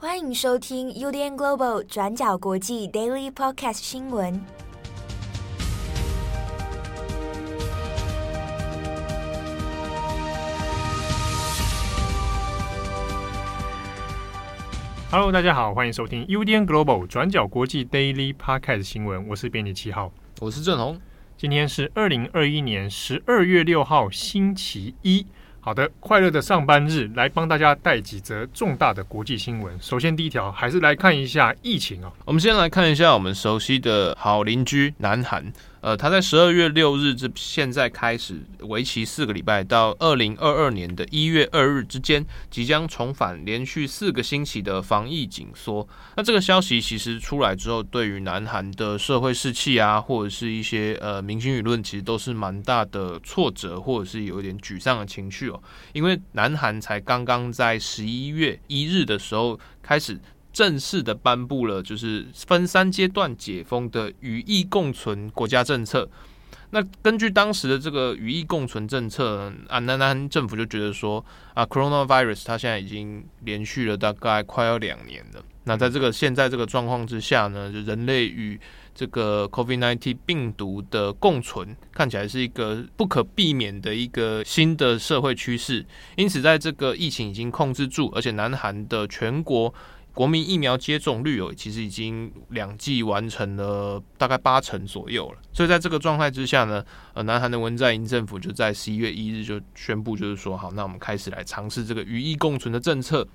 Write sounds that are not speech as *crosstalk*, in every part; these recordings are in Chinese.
欢迎收听 UDN Global 转角国际 Daily Podcast 新闻。Hello，大家好，欢迎收听 UDN Global 转角国际 Daily Podcast 新闻。我是编辑七号，我是郑红。今天是二零二一年十二月六号，星期一。好的，快乐的上班日，来帮大家带几则重大的国际新闻。首先，第一条还是来看一下疫情啊。我们先来看一下我们熟悉的好邻居南韩。呃，他在十二月六日至现在开始，为期四个礼拜，到二零二二年的一月二日之间，即将重返连续四个星期的防疫紧缩。那这个消息其实出来之后，对于南韩的社会士气啊，或者是一些呃民心舆论，其实都是蛮大的挫折，或者是有一点沮丧的情绪哦。因为南韩才刚刚在十一月一日的时候开始。正式的颁布了，就是分三阶段解封的与疫共存国家政策。那根据当时的这个与疫共存政策，啊，南南政府就觉得说，啊，coronavirus 它现在已经连续了大概快要两年了。那在这个现在这个状况之下呢，就人类与这个 COVID-19 病毒的共存，看起来是一个不可避免的一个新的社会趋势。因此，在这个疫情已经控制住，而且南韩的全国。国民疫苗接种率哦，其实已经两剂完成了大概八成左右了。所以在这个状态之下呢，呃，南韩的文在寅政府就在十一月一日就宣布，就是说，好，那我们开始来尝试这个与疫共存的政策。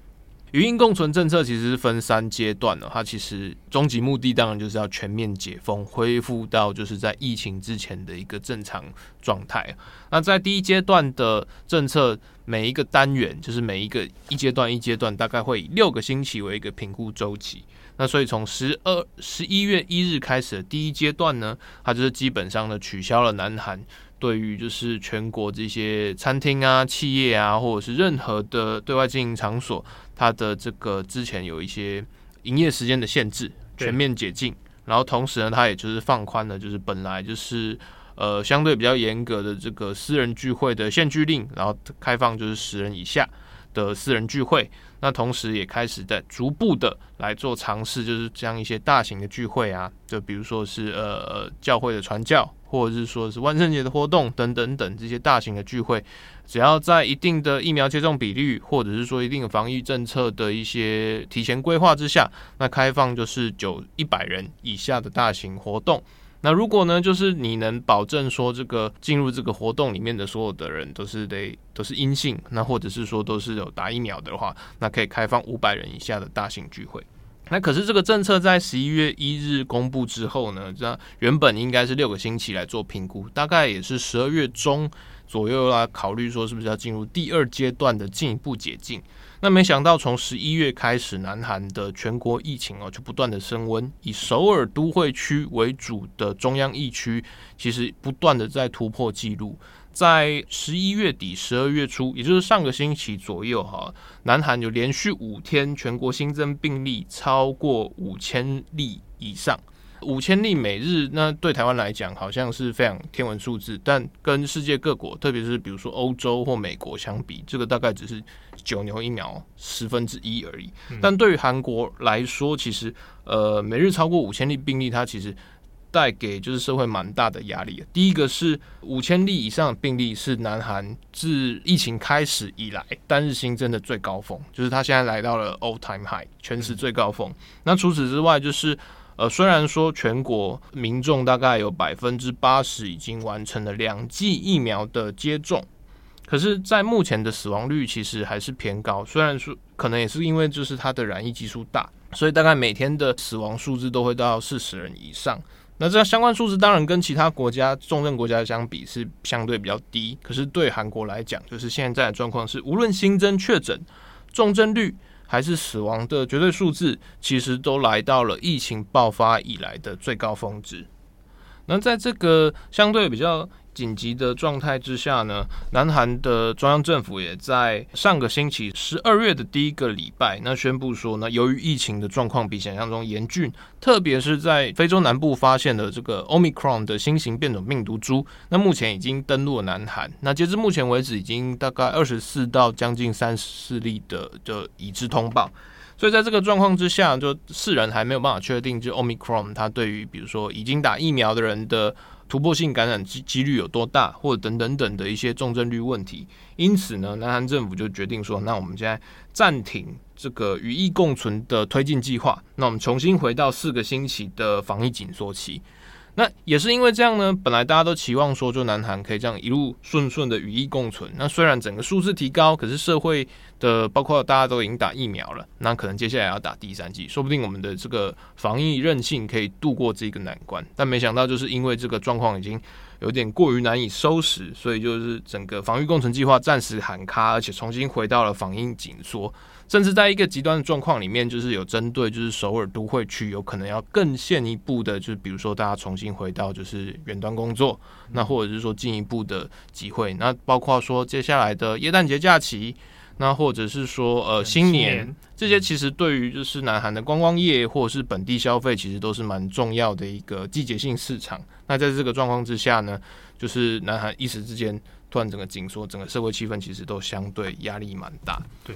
与疫共存政策其实是分三阶段的，它其实终极目的当然就是要全面解封，恢复到就是在疫情之前的一个正常状态。那在第一阶段的政策，每一个单元就是每一个一阶段一阶段，大概会以六个星期为一个评估周期。那所以从十二十一月一日开始的第一阶段呢，它就是基本上呢取消了南韩。对于就是全国这些餐厅啊、企业啊，或者是任何的对外经营场所，它的这个之前有一些营业时间的限制，全面解禁。然后同时呢，它也就是放宽了，就是本来就是呃相对比较严格的这个私人聚会的限聚令，然后开放就是十人以下的私人聚会。那同时也开始在逐步的来做尝试，就是将一些大型的聚会啊，就比如说是呃教会的传教。或者是说是万圣节的活动等等等这些大型的聚会，只要在一定的疫苗接种比率，或者是说一定的防疫政策的一些提前规划之下，那开放就是九一百人以下的大型活动。那如果呢，就是你能保证说这个进入这个活动里面的所有的人都是得都是阴性，那或者是说都是有打疫苗的话，那可以开放五百人以下的大型聚会。那可是这个政策在十一月一日公布之后呢，这原本应该是六个星期来做评估，大概也是十二月中左右来考虑说是不是要进入第二阶段的进一步解禁。那没想到从十一月开始，南韩的全国疫情哦就不断的升温，以首尔都会区为主的中央疫区，其实不断的在突破纪录。在十一月底、十二月初，也就是上个星期左右，哈，南韩有连续五天全国新增病例超过五千例以上，五千例每日，那对台湾来讲好像是非常天文数字，但跟世界各国，特别是比如说欧洲或美国相比，这个大概只是九牛一毛十分之一而已。但对于韩国来说，其实呃，每日超过五千例病例，它其实。带给就是社会蛮大的压力。第一个是五千例以上的病例是南韩自疫情开始以来单日新增的最高峰，就是它现在来到了 all time high 全时最高峰。那除此之外，就是呃虽然说全国民众大概有百分之八十已经完成了两剂疫苗的接种，可是，在目前的死亡率其实还是偏高。虽然说可能也是因为就是它的染疫基数大，所以大概每天的死亡数字都会到四十人以上。那这相关数字当然跟其他国家重症国家相比是相对比较低，可是对韩国来讲，就是现在的状况是，无论新增确诊、重症率还是死亡的绝对数字，其实都来到了疫情爆发以来的最高峰值。那在这个相对比较紧急的状态之下呢，南韩的中央政府也在上个星期十二月的第一个礼拜，那宣布说呢，由于疫情的状况比想象中严峻，特别是在非洲南部发现的这个 Omicron 的新型变种病毒株，那目前已经登陆了南韩。那截至目前为止，已经大概二十四到将近三十四例的的已知通报。所以在这个状况之下，就世人还没有办法确定，就 Omicron 它对于比如说已经打疫苗的人的突破性感染机几率有多大，或者等等等的一些重症率问题。因此呢，南韩政府就决定说，那我们现在暂停这个与疫共存的推进计划，那我们重新回到四个星期的防疫紧缩期。那也是因为这样呢，本来大家都期望说，就南韩可以这样一路顺顺的与疫共存。那虽然整个数字提高，可是社会的包括大家都已经打疫苗了，那可能接下来要打第三剂，说不定我们的这个防疫韧性可以度过这个难关。但没想到，就是因为这个状况已经有点过于难以收拾，所以就是整个防疫共存计划暂时喊卡，而且重新回到了防疫紧缩。甚至在一个极端的状况里面，就是有针对就是首尔都会区有可能要更进一步的，就是比如说大家重新回到就是远端工作，那或者是说进一步的机会，那包括说接下来的耶诞节假期，那或者是说呃新年这些，其实对于就是南韩的观光业或者是本地消费，其实都是蛮重要的一个季节性市场。那在这个状况之下呢，就是南韩一时之间突然整个紧缩，整个社会气氛其实都相对压力蛮大。对。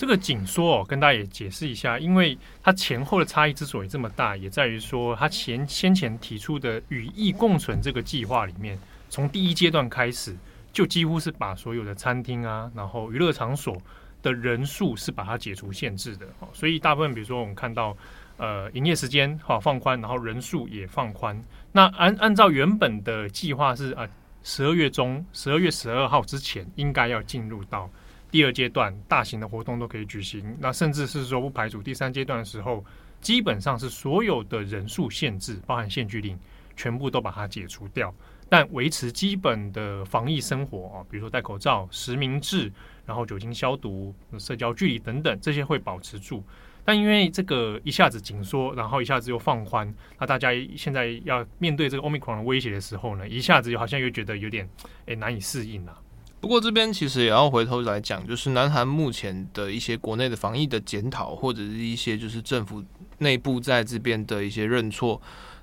这个紧缩哦，跟大家也解释一下，因为它前后的差异之所以这么大，也在于说，它前先前提出的与疫共存这个计划里面，从第一阶段开始，就几乎是把所有的餐厅啊，然后娱乐场所的人数是把它解除限制的。所以大部分比如说我们看到，呃，营业时间哈放宽，然后人数也放宽。那按按照原本的计划是啊，十二月中，十二月十二号之前应该要进入到。第二阶段大型的活动都可以举行，那甚至是说不排除第三阶段的时候，基本上是所有的人数限制，包含限聚令，全部都把它解除掉，但维持基本的防疫生活啊，比如说戴口罩、实名制，然后酒精消毒、社交距离等等，这些会保持住。但因为这个一下子紧缩，然后一下子又放宽，那大家现在要面对这个 Omicron 的威胁的时候呢，一下子又好像又觉得有点诶难以适应了啊。不过这边其实也要回头来讲，就是南韩目前的一些国内的防疫的检讨，或者是一些就是政府内部在这边的一些认错。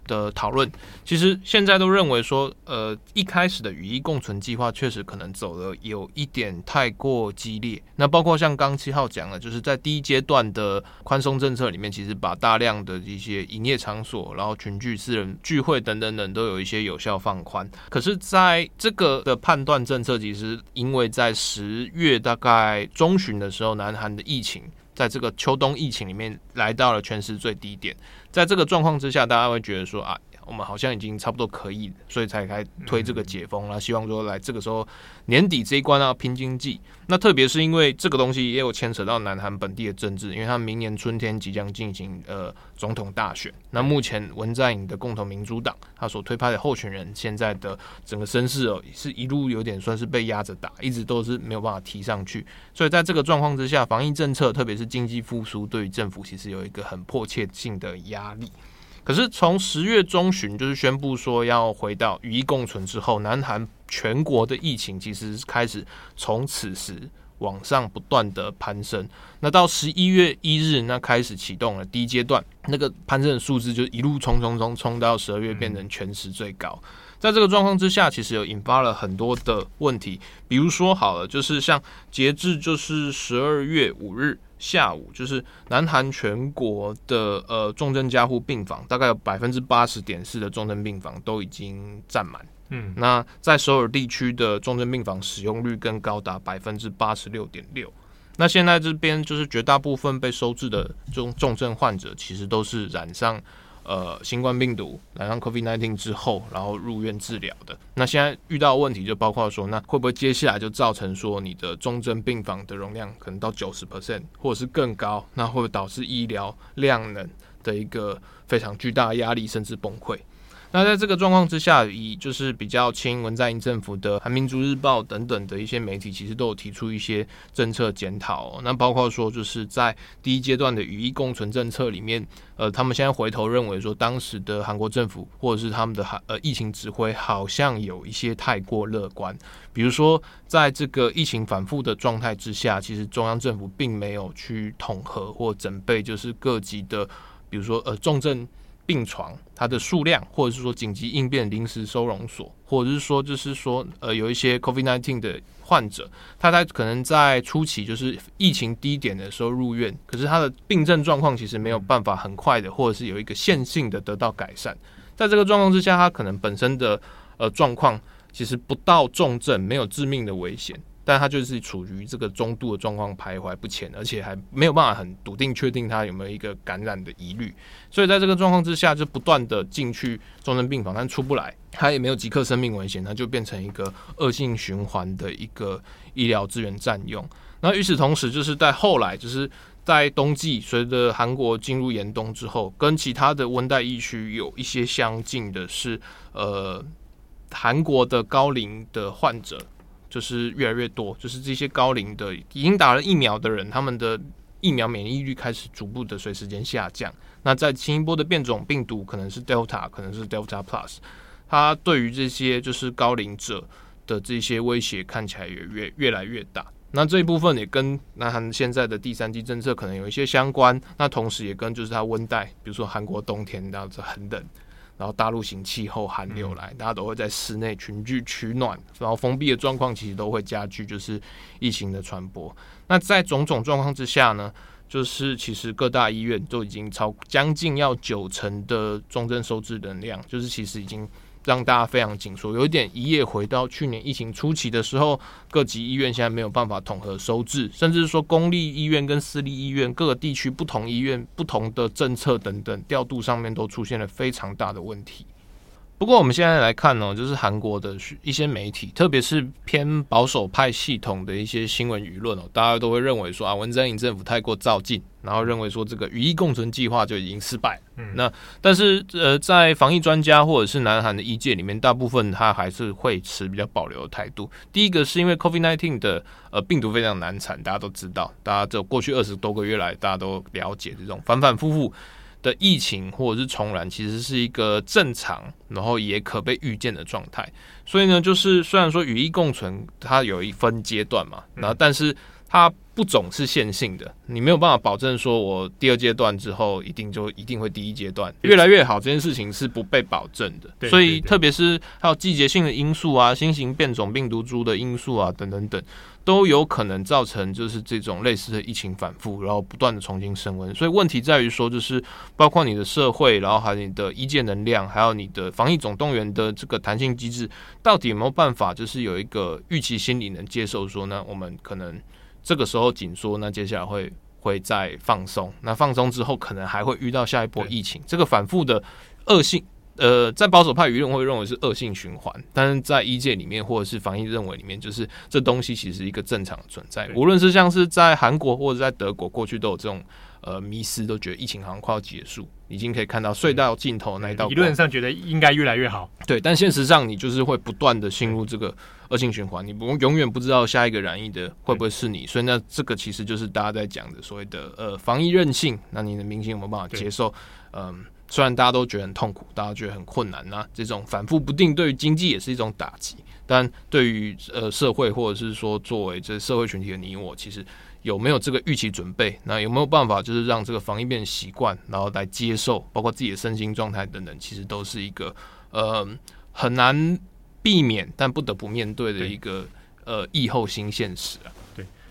的讨论，其实现在都认为说，呃，一开始的与疫共存计划确实可能走的有一点太过激烈。那包括像刚七号讲的，就是在第一阶段的宽松政策里面，其实把大量的一些营业场所，然后群聚、私人聚会等等等，都有一些有效放宽。可是，在这个的判断政策，其实因为在十月大概中旬的时候，南韩的疫情。在这个秋冬疫情里面，来到了全市最低点。在这个状况之下，大家会觉得说啊。我们好像已经差不多可以，所以才开推这个解封了。希望说来这个时候年底这一关要拼经济。那特别是因为这个东西也有牵扯到南韩本地的政治，因为他明年春天即将进行呃总统大选。那目前文在寅的共同民主党他所推派的候选人，现在的整个声势哦，是一路有点算是被压着打，一直都是没有办法提上去。所以在这个状况之下，防疫政策特别是经济复苏，对于政府其实有一个很迫切性的压力。可是从十月中旬就是宣布说要回到与疫共存之后，南韩全国的疫情其实开始从此时往上不断的攀升。那到十一月一日，那开始启动了第一阶段，那个攀升的数字就一路冲冲冲冲到十二月变成全时最高。在这个状况之下，其实有引发了很多的问题，比如说好了，就是像截至就是十二月五日。下午就是南韩全国的呃重症加护病房，大概有百分之八十点四的重症病房都已经占满。嗯，那在首尔地区的重症病房使用率更高达百分之八十六点六。那现在这边就是绝大部分被收治的重重症患者，其实都是染上。呃，新冠病毒染上 COVID-19 之后，然后入院治疗的。那现在遇到的问题就包括说，那会不会接下来就造成说你的重症病房的容量可能到九十 percent，或者是更高？那会不会导致医疗量能的一个非常巨大的压力，甚至崩溃？那在这个状况之下，以就是比较亲文在寅政府的《韩民族日报》等等的一些媒体，其实都有提出一些政策检讨。那包括说，就是在第一阶段的与疫共存政策里面，呃，他们现在回头认为说，当时的韩国政府或者是他们的韩呃疫情指挥好像有一些太过乐观。比如说，在这个疫情反复的状态之下，其实中央政府并没有去统合或准备，就是各级的，比如说呃重症。病床它的数量，或者是说紧急应变临时收容所，或者是说就是说呃有一些 COVID-19 的患者，他在可能在初期就是疫情低点的时候入院，可是他的病症状况其实没有办法很快的，或者是有一个线性的得到改善。在这个状况之下，他可能本身的呃状况其实不到重症，没有致命的危险。但他就是处于这个中度的状况徘徊不前，而且还没有办法很笃定确定他有没有一个感染的疑虑，所以在这个状况之下，就不断的进去重症病房，但出不来，他也没有即刻生命危险，那就变成一个恶性循环的一个医疗资源占用。那与此同时，就是在后来，就是在冬季，随着韩国进入严冬之后，跟其他的温带疫区有一些相近的是，呃，韩国的高龄的患者。就是越来越多，就是这些高龄的已经打了疫苗的人，他们的疫苗免疫力开始逐步的随时间下降。那在新一波的变种病毒，可能是 Delta，可能是 Delta Plus，它对于这些就是高龄者的这些威胁看起来也越越来越大。那这一部分也跟南韩现在的第三季政策可能有一些相关。那同时也跟就是它温带，比如说韩国冬天这样子很冷。然后大陆型气候寒流来，大家都会在室内群聚取暖，然后封闭的状况其实都会加剧，就是疫情的传播。那在种种状况之下呢，就是其实各大医院都已经超将近要九成的重症收治能量，就是其实已经。让大家非常紧缩，有一点一夜回到去年疫情初期的时候，各级医院现在没有办法统合收治，甚至说公立医院跟私立医院各个地区不同医院不同的政策等等调度上面都出现了非常大的问题。不过我们现在来看呢，就是韩国的一些媒体，特别是偏保守派系统的一些新闻舆论哦，大家都会认为说啊，文在寅政府太过造进，然后认为说这个与疫共存计划就已经失败。嗯，那但是呃，在防疫专家或者是南韩的医界里面，大部分他还是会持比较保留的态度。第一个是因为 COVID-19 的呃病毒非常难缠，大家都知道，大家这过去二十多个月来，大家都了解这种反反复复。的疫情或者是重燃，其实是一个正常，然后也可被预见的状态。所以呢，就是虽然说与疫共存，它有一分阶段嘛，然后但是它不总是线性的，你没有办法保证说我第二阶段之后一定就一定会第一阶段越来越好，这件事情是不被保证的。所以特别是还有季节性的因素啊，新型变种病毒株的因素啊，等等等。都有可能造成就是这种类似的疫情反复，然后不断的重新升温。所以问题在于说，就是包括你的社会，然后还有你的医界能量，还有你的防疫总动员的这个弹性机制，到底有没有办法，就是有一个预期心理能接受说呢？我们可能这个时候紧缩，那接下来会会再放松，那放松之后可能还会遇到下一波疫情，这个反复的恶性。呃，在保守派舆论会认为是恶性循环，但是在医界里面或者是防疫认为里面，就是这东西其实是一个正常的存在。无论是像是在韩国或者在德国，过去都有这种呃迷失，都觉得疫情好像快要结束，已经可以看到隧道尽头那一道。理论上觉得应该越来越好，对，但现实上你就是会不断的进入这个恶性循环，你不永远不知道下一个染疫的会不会是你，所以那这个其实就是大家在讲的所谓的呃防疫韧性，那你的明星有没有办法接受？嗯。虽然大家都觉得很痛苦，大家觉得很困难呐，这种反复不定对于经济也是一种打击。但对于呃社会或者是说作为这社会群体的你我，其实有没有这个预期准备？那有没有办法就是让这个防疫变成习惯，然后来接受，包括自己的身心状态等等，其实都是一个呃很难避免但不得不面对的一个呃疫后新现实啊。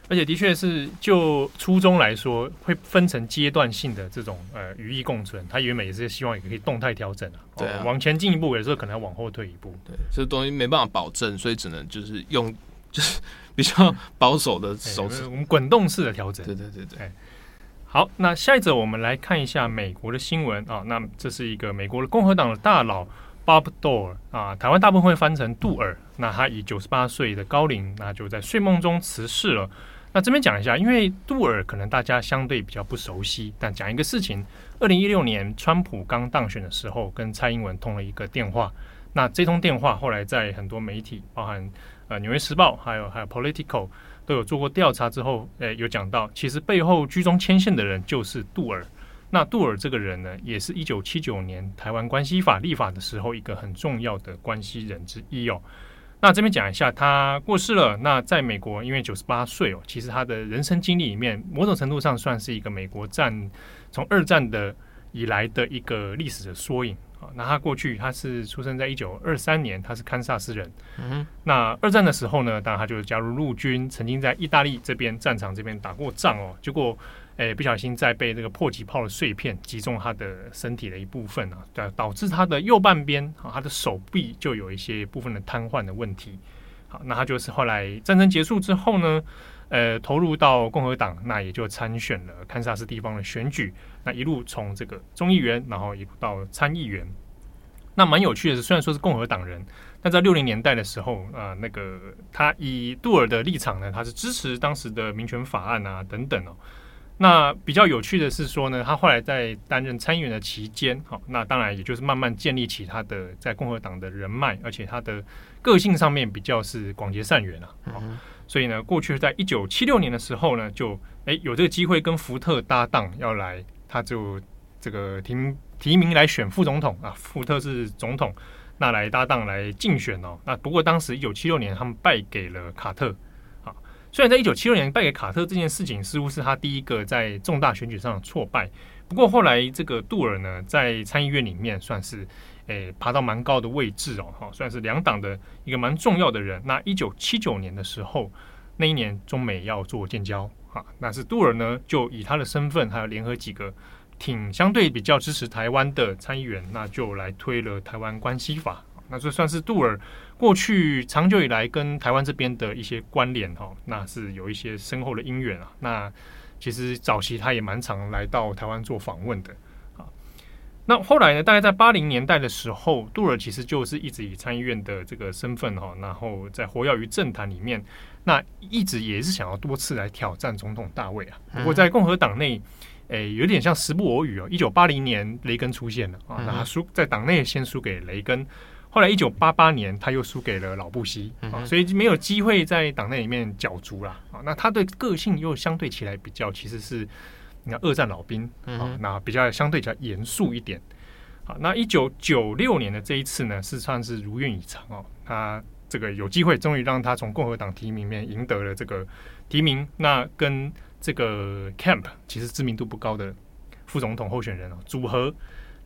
而且的确是，就初衷来说，会分成阶段性的这种呃语义共存。他原本也是希望也可以动态调整啊，对啊，往前进一步，有时候可能要往后退一步。对，这东西没办法保证，所以只能就是用就是 *laughs* 比较保守的手势，我们滚动式的调整。对对对对。好，那下一则我们来看一下美国的新闻啊。那这是一个美国的共和党的大佬 Bob Dole 啊，台湾大部分会翻成杜尔。那他以九十八岁的高龄，那就在睡梦中辞世了。那这边讲一下，因为杜尔可能大家相对比较不熟悉，但讲一个事情：二零一六年川普刚当选的时候，跟蔡英文通了一个电话。那这通电话后来在很多媒体，包含呃《纽约时报》还有还有 Politico 都有做过调查之后，诶有讲到，其实背后居中牵线的人就是杜尔。那杜尔这个人呢，也是一九七九年台湾关系法立法的时候一个很重要的关系人之一哦。那这边讲一下，他过世了。那在美国，因为九十八岁哦，其实他的人生经历里面，某种程度上算是一个美国战从二战的以来的一个历史的缩影啊。那他过去他是出生在一九二三年，他是堪萨斯人。嗯。那二战的时候呢，当然他就加入陆军，曾经在意大利这边战场这边打过仗哦。结果，诶，不小心再被这个迫击炮的碎片击中他的身体的一部分啊，对导致他的右半边啊，他的手臂就有一些部分的瘫痪的问题。好，那他就是后来战争结束之后呢，呃，投入到共和党，那也就参选了堪萨斯地方的选举。那一路从这个众议员，然后一路到参议员。那蛮有趣的是，虽然说是共和党人，但在六零年代的时候啊、呃，那个他以杜尔的立场呢，他是支持当时的民权法案啊等等哦。那比较有趣的是说呢，他后来在担任参议员的期间，好，那当然也就是慢慢建立起他的在共和党的人脉，而且他的个性上面比较是广结善缘啊。好，所以呢，过去在一九七六年的时候呢，就诶有这个机会跟福特搭档要来，他就这个提提名来选副总统啊，福特是总统，那来搭档来竞选哦。那不过当时一九七六年他们败给了卡特。虽然在一九七六年败给卡特这件事情似乎是他第一个在重大选举上的挫败，不过后来这个杜尔呢，在参议院里面算是诶、爬到蛮高的位置哦，哈，算是两党的一个蛮重要的人。那一九七九年的时候，那一年中美要做建交啊，那是杜尔呢就以他的身份，还有联合几个挺相对比较支持台湾的参议员，那就来推了台湾关系法。那这算是杜尔过去长久以来跟台湾这边的一些关联哈，那是有一些深厚的因缘啊。那其实早期他也蛮常来到台湾做访问的啊。那后来呢，大概在八零年代的时候，杜尔其实就是一直以参议院的这个身份哈，然后在活跃于政坛里面，那一直也是想要多次来挑战总统大位啊。不过在共和党内，诶，有点像时不我与哦。一九八零年雷根出现了啊，那他输在党内先输给雷根。后来，一九八八年他又输给了老布希啊，所以没有机会在党内里面角逐啦啊。那他的个性又相对起来比较，其实是你看二战老兵啊，那比较相对比较严肃一点。好，那一九九六年的这一次呢，是算是如愿以偿哦。他这个有机会，终于让他从共和党提名里面赢得了这个提名。那跟这个 Camp 其实知名度不高的副总统候选人哦组合。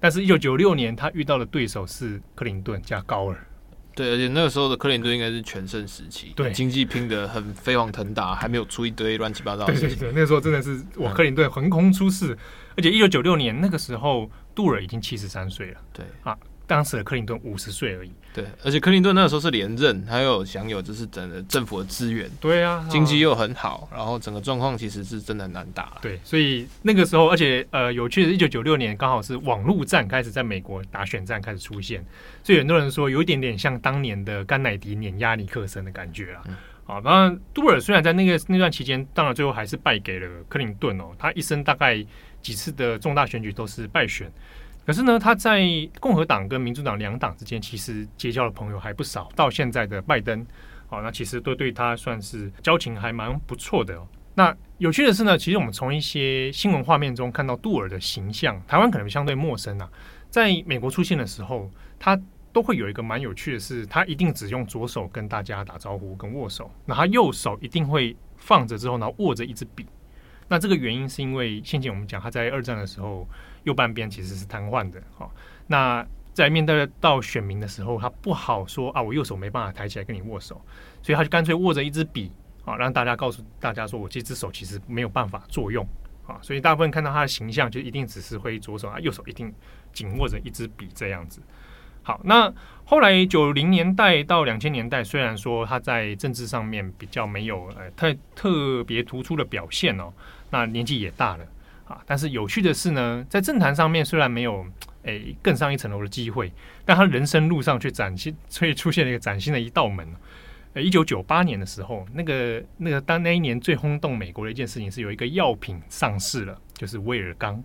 但是，一九九六年他遇到的对手是克林顿加高尔，对，而且那个时候的克林顿应该是全盛时期，对，经济拼得很飞黄腾达，还没有出一堆乱七八糟的事情。对对对，那个时候真的是哇，克林顿横空出世，嗯、而且一九九六年那个时候，杜尔已经七十三岁了，对。啊。当时的克林顿五十岁而已，对，而且克林顿那个时候是连任，还有享有就是整个政府的资源，对啊，经济又很好，然后整个状况其实是真的很难打，对，所以那个时候，而且呃，有趣的，一九九六年刚好是网络战开始在美国打选战开始出现，所以很多人说有一点点像当年的甘乃迪碾压尼克森的感觉啊。嗯、好，当然杜尔虽然在那个那段期间，当然最后还是败给了克林顿哦，他一生大概几次的重大选举都是败选。可是呢，他在共和党跟民主党两党之间，其实结交的朋友还不少。到现在的拜登，好，那其实都对他算是交情还蛮不错的。那有趣的是呢，其实我们从一些新闻画面中看到杜尔的形象，台湾可能相对陌生啊。在美国出现的时候，他都会有一个蛮有趣的是，他一定只用左手跟大家打招呼跟握手，那他右手一定会放着之后呢，握着一支笔。那这个原因是因为先前我们讲他在二战的时候。右半边其实是瘫痪的，哈。那在面对到选民的时候，他不好说啊，我右手没办法抬起来跟你握手，所以他就干脆握着一支笔，啊，让大家告诉大家说我这只手其实没有办法作用，啊，所以大部分看到他的形象就一定只是挥左手啊，右手一定紧握着一支笔这样子。好，那后来九零年代到两千年代，虽然说他在政治上面比较没有呃太特别突出的表现哦，那年纪也大了。啊，但是有趣的是呢，在政坛上面虽然没有诶、更上一层楼的机会，但他人生路上却崭新，*laughs* 却出现了一个崭新的一道门。呃，一九九八年的时候，那个那个当那一年最轰动美国的一件事情是有一个药品上市了，就是威尔刚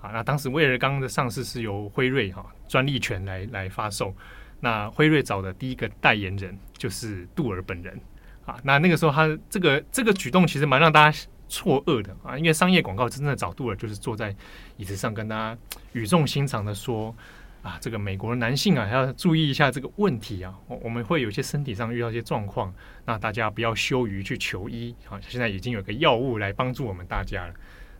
啊。那当时威尔刚的上市是由辉瑞哈专利权来来发售，那辉瑞找的第一个代言人就是杜尔本人啊。那那个时候他这个这个举动其实蛮让大家。错愕的啊，因为商业广告真正的找杜尔就是坐在椅子上跟大家语重心长的说啊，这个美国的男性啊，还要注意一下这个问题啊，我们会有一些身体上遇到一些状况，那大家不要羞于去求医啊。现在已经有个药物来帮助我们大家了。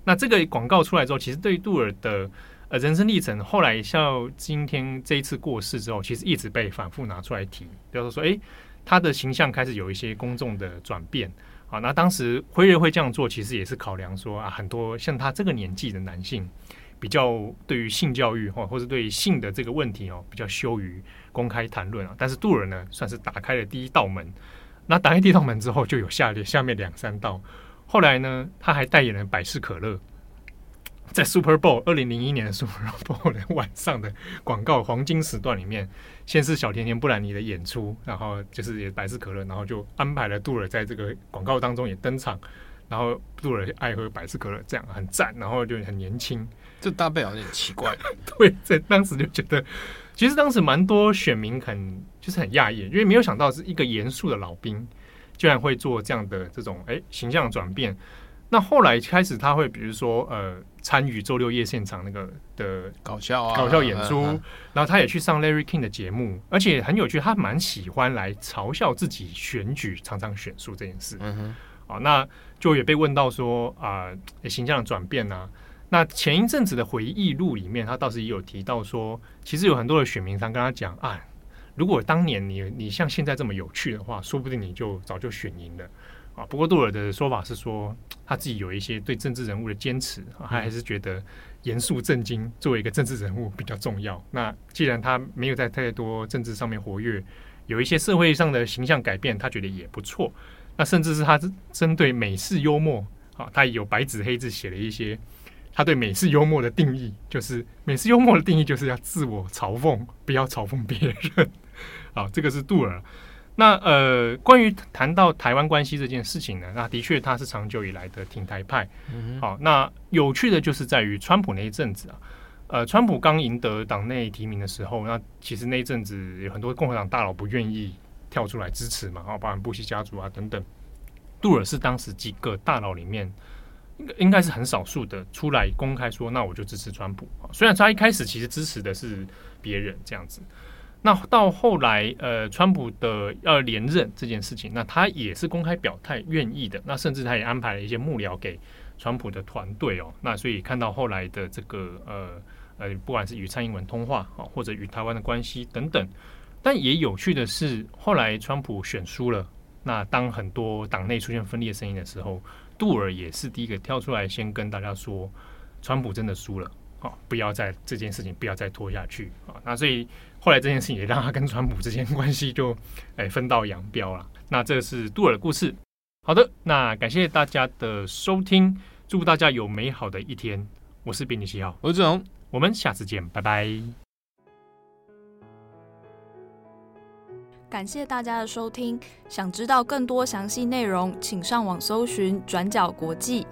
那这个广告出来之后，其实对杜尔的呃，人生历程后来像今天这一次过世之后，其实一直被反复拿出来提，比如说，哎，他的形象开始有一些公众的转变。啊，那当时辉瑞会这样做，其实也是考量说啊，很多像他这个年纪的男性，比较对于性教育或或是对于性的这个问题哦，比较羞于公开谈论啊。但是杜尔呢，算是打开了第一道门。那打开第一道门之后，就有下列下面两三道。后来呢，他还代言了百事可乐。在 Super Bowl 二零零一年的 Super Bowl 的晚上的广告黄金时段里面，先是小甜甜布兰妮的演出，然后就是也百事可乐，然后就安排了杜尔在这个广告当中也登场，然后杜尔爱喝百事可乐，这样很赞，然后就很年轻，这搭配有点奇怪。*laughs* 对，在当时就觉得，其实当时蛮多选民很就是很讶异，因为没有想到是一个严肃的老兵，居然会做这样的这种哎形象转变。那后来开始，他会比如说呃参与周六夜现场那个的搞笑啊搞笑演出，然后他也去上 Larry King 的节目，而且很有趣，他蛮喜欢来嘲笑自己选举常常选输这件事。嗯哼，啊，那就也被问到说啊、呃，形象的转变啊。那前一阵子的回忆录里面，他倒是也有提到说，其实有很多的选民常跟他讲啊，如果当年你你像现在这么有趣的话，说不定你就早就选赢了。啊，不过杜尔的说法是说，他自己有一些对政治人物的坚持，他还是觉得严肃正经作为一个政治人物比较重要。那既然他没有在太多政治上面活跃，有一些社会上的形象改变，他觉得也不错。那甚至是他针对美式幽默，啊，他有白纸黑字写了一些他对美式幽默的定义，就是美式幽默的定义就是要自我嘲讽，不要嘲讽别人。*laughs* 啊，这个是杜尔。那呃，关于谈到台湾关系这件事情呢，那的确他是长久以来的挺台派。嗯、好，那有趣的就是在于川普那一阵子啊，呃，川普刚赢得党内提名的时候，那其实那一阵子有很多共和党大佬不愿意跳出来支持嘛，啊，包含布希家族啊等等。杜尔是当时几个大佬里面应该应该是很少数的出来公开说，那我就支持川普。虽然他一开始其实支持的是别人这样子。那到后来，呃，川普的要连任这件事情，那他也是公开表态愿意的。那甚至他也安排了一些幕僚给川普的团队哦。那所以看到后来的这个呃呃，不管是与蔡英文通话啊，或者与台湾的关系等等。但也有趣的是，后来川普选输了，那当很多党内出现分裂声音的时候，杜尔也是第一个跳出来先跟大家说，川普真的输了啊。不要再这件事情不要再拖下去啊！那所以后来这件事情也让他跟川普之间关系就哎分道扬镳了。那这是杜尔的故事。好的，那感谢大家的收听，祝大家有美好的一天。我是编辑七号，我是志宏，我们下次见，拜拜。感谢大家的收听，想知道更多详细内容，请上网搜寻转角国际。